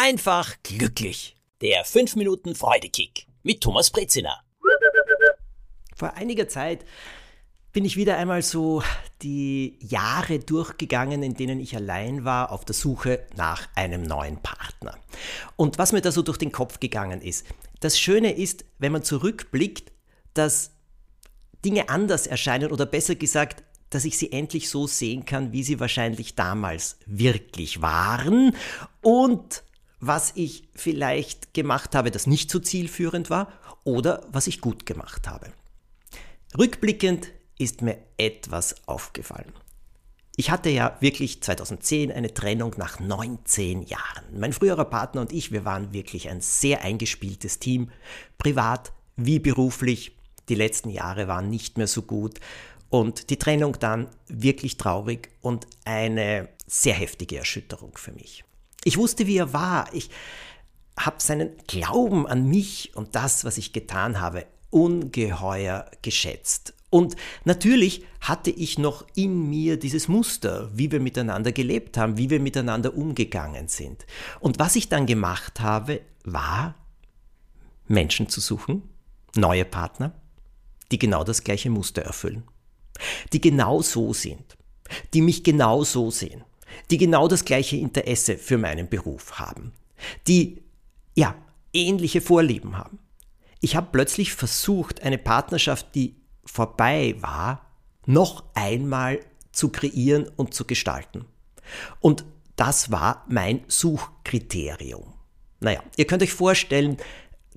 einfach glücklich. Der 5 Minuten Freudekick mit Thomas Brezina. Vor einiger Zeit bin ich wieder einmal so die Jahre durchgegangen, in denen ich allein war, auf der Suche nach einem neuen Partner. Und was mir da so durch den Kopf gegangen ist. Das Schöne ist, wenn man zurückblickt, dass Dinge anders erscheinen oder besser gesagt, dass ich sie endlich so sehen kann, wie sie wahrscheinlich damals wirklich waren und was ich vielleicht gemacht habe, das nicht so zielführend war oder was ich gut gemacht habe. Rückblickend ist mir etwas aufgefallen. Ich hatte ja wirklich 2010 eine Trennung nach 19 Jahren. Mein früherer Partner und ich, wir waren wirklich ein sehr eingespieltes Team, privat wie beruflich. Die letzten Jahre waren nicht mehr so gut und die Trennung dann wirklich traurig und eine sehr heftige Erschütterung für mich. Ich wusste, wie er war. Ich habe seinen Glauben an mich und das, was ich getan habe, ungeheuer geschätzt. Und natürlich hatte ich noch in mir dieses Muster, wie wir miteinander gelebt haben, wie wir miteinander umgegangen sind. Und was ich dann gemacht habe, war, Menschen zu suchen, neue Partner, die genau das gleiche Muster erfüllen, die genau so sind, die mich genau so sehen, die genau das gleiche Interesse für meinen Beruf haben, die, ja, ähnliche Vorlieben haben. Ich habe plötzlich versucht, eine Partnerschaft, die vorbei war, noch einmal zu kreieren und zu gestalten. Und das war mein Suchkriterium. Naja, ihr könnt euch vorstellen,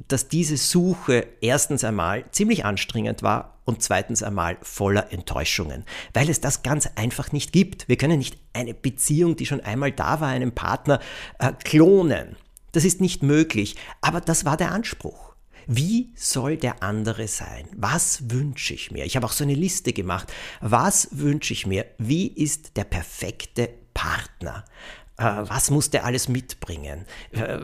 dass diese Suche erstens einmal ziemlich anstrengend war und zweitens einmal voller Enttäuschungen, weil es das ganz einfach nicht gibt. Wir können nicht eine Beziehung, die schon einmal da war, einem Partner äh, klonen. Das ist nicht möglich, aber das war der Anspruch. Wie soll der andere sein? Was wünsche ich mir? Ich habe auch so eine Liste gemacht. Was wünsche ich mir? Wie ist der perfekte Partner? Äh, was muss der alles mitbringen? Äh,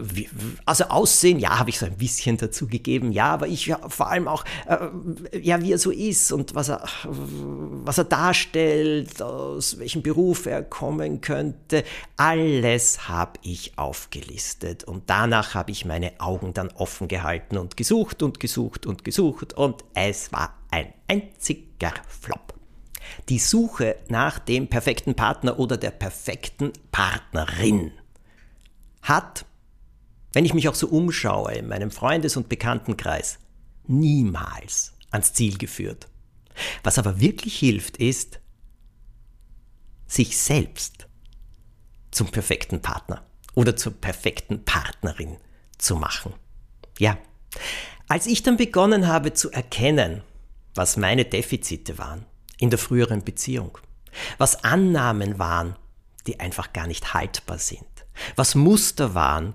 also Aussehen, ja, habe ich so ein bisschen dazu gegeben, ja, aber ich ja, vor allem auch, äh, ja, wie er so ist und was er, was er darstellt, aus welchem Beruf er kommen könnte, alles habe ich aufgelistet und danach habe ich meine Augen dann offen gehalten und gesucht und gesucht und gesucht und es war ein einziger Flop. Die Suche nach dem perfekten Partner oder der perfekten Partnerin hat, wenn ich mich auch so umschaue in meinem Freundes- und Bekanntenkreis, niemals ans Ziel geführt. Was aber wirklich hilft, ist, sich selbst zum perfekten Partner oder zur perfekten Partnerin zu machen. Ja, als ich dann begonnen habe zu erkennen, was meine Defizite waren, in der früheren Beziehung. Was Annahmen waren, die einfach gar nicht haltbar sind. Was Muster waren,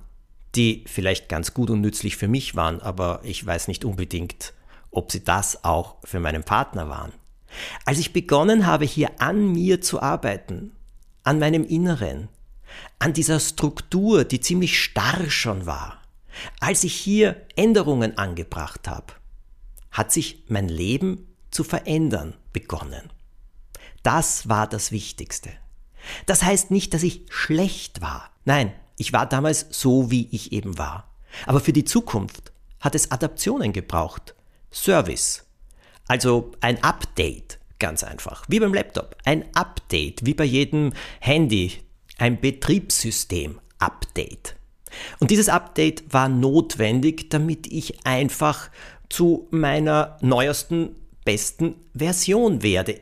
die vielleicht ganz gut und nützlich für mich waren, aber ich weiß nicht unbedingt, ob sie das auch für meinen Partner waren. Als ich begonnen habe, hier an mir zu arbeiten, an meinem Inneren, an dieser Struktur, die ziemlich starr schon war, als ich hier Änderungen angebracht habe, hat sich mein Leben zu verändern begonnen. Das war das Wichtigste. Das heißt nicht, dass ich schlecht war. Nein, ich war damals so, wie ich eben war. Aber für die Zukunft hat es Adaptionen gebraucht. Service. Also ein Update, ganz einfach. Wie beim Laptop. Ein Update, wie bei jedem Handy. Ein Betriebssystem-Update. Und dieses Update war notwendig, damit ich einfach zu meiner neuesten besten Version werde.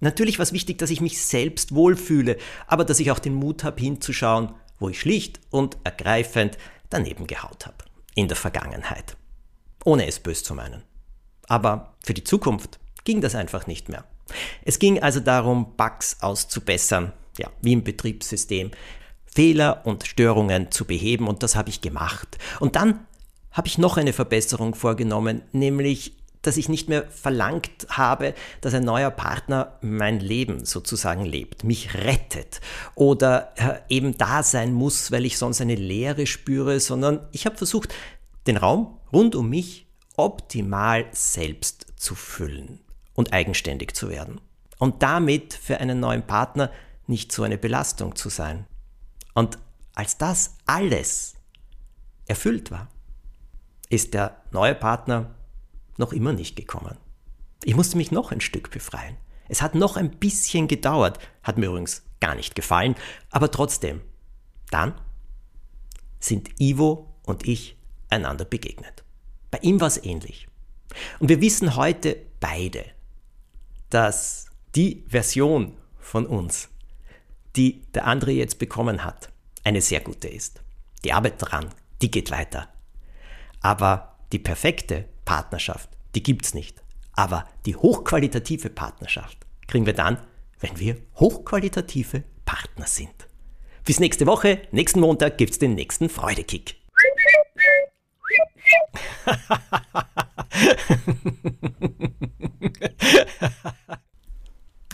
Natürlich war es wichtig, dass ich mich selbst wohlfühle, aber dass ich auch den Mut habe hinzuschauen, wo ich schlicht und ergreifend daneben gehaut habe. In der Vergangenheit. Ohne es bös zu meinen. Aber für die Zukunft ging das einfach nicht mehr. Es ging also darum, Bugs auszubessern, ja, wie im Betriebssystem, Fehler und Störungen zu beheben und das habe ich gemacht. Und dann habe ich noch eine Verbesserung vorgenommen, nämlich dass ich nicht mehr verlangt habe, dass ein neuer Partner mein Leben sozusagen lebt, mich rettet oder äh, eben da sein muss, weil ich sonst eine Leere spüre, sondern ich habe versucht, den Raum rund um mich optimal selbst zu füllen und eigenständig zu werden. Und damit für einen neuen Partner nicht so eine Belastung zu sein. Und als das alles erfüllt war, ist der neue Partner noch immer nicht gekommen. Ich musste mich noch ein Stück befreien. Es hat noch ein bisschen gedauert, hat mir übrigens gar nicht gefallen, aber trotzdem. Dann sind Ivo und ich einander begegnet. Bei ihm war es ähnlich. Und wir wissen heute beide, dass die Version von uns, die der andere jetzt bekommen hat, eine sehr gute ist. Die Arbeit daran, die geht weiter. Aber die perfekte Partnerschaft, die gibt es nicht. Aber die hochqualitative Partnerschaft kriegen wir dann, wenn wir hochqualitative Partner sind. Bis nächste Woche, nächsten Montag gibt's den nächsten Freudekick.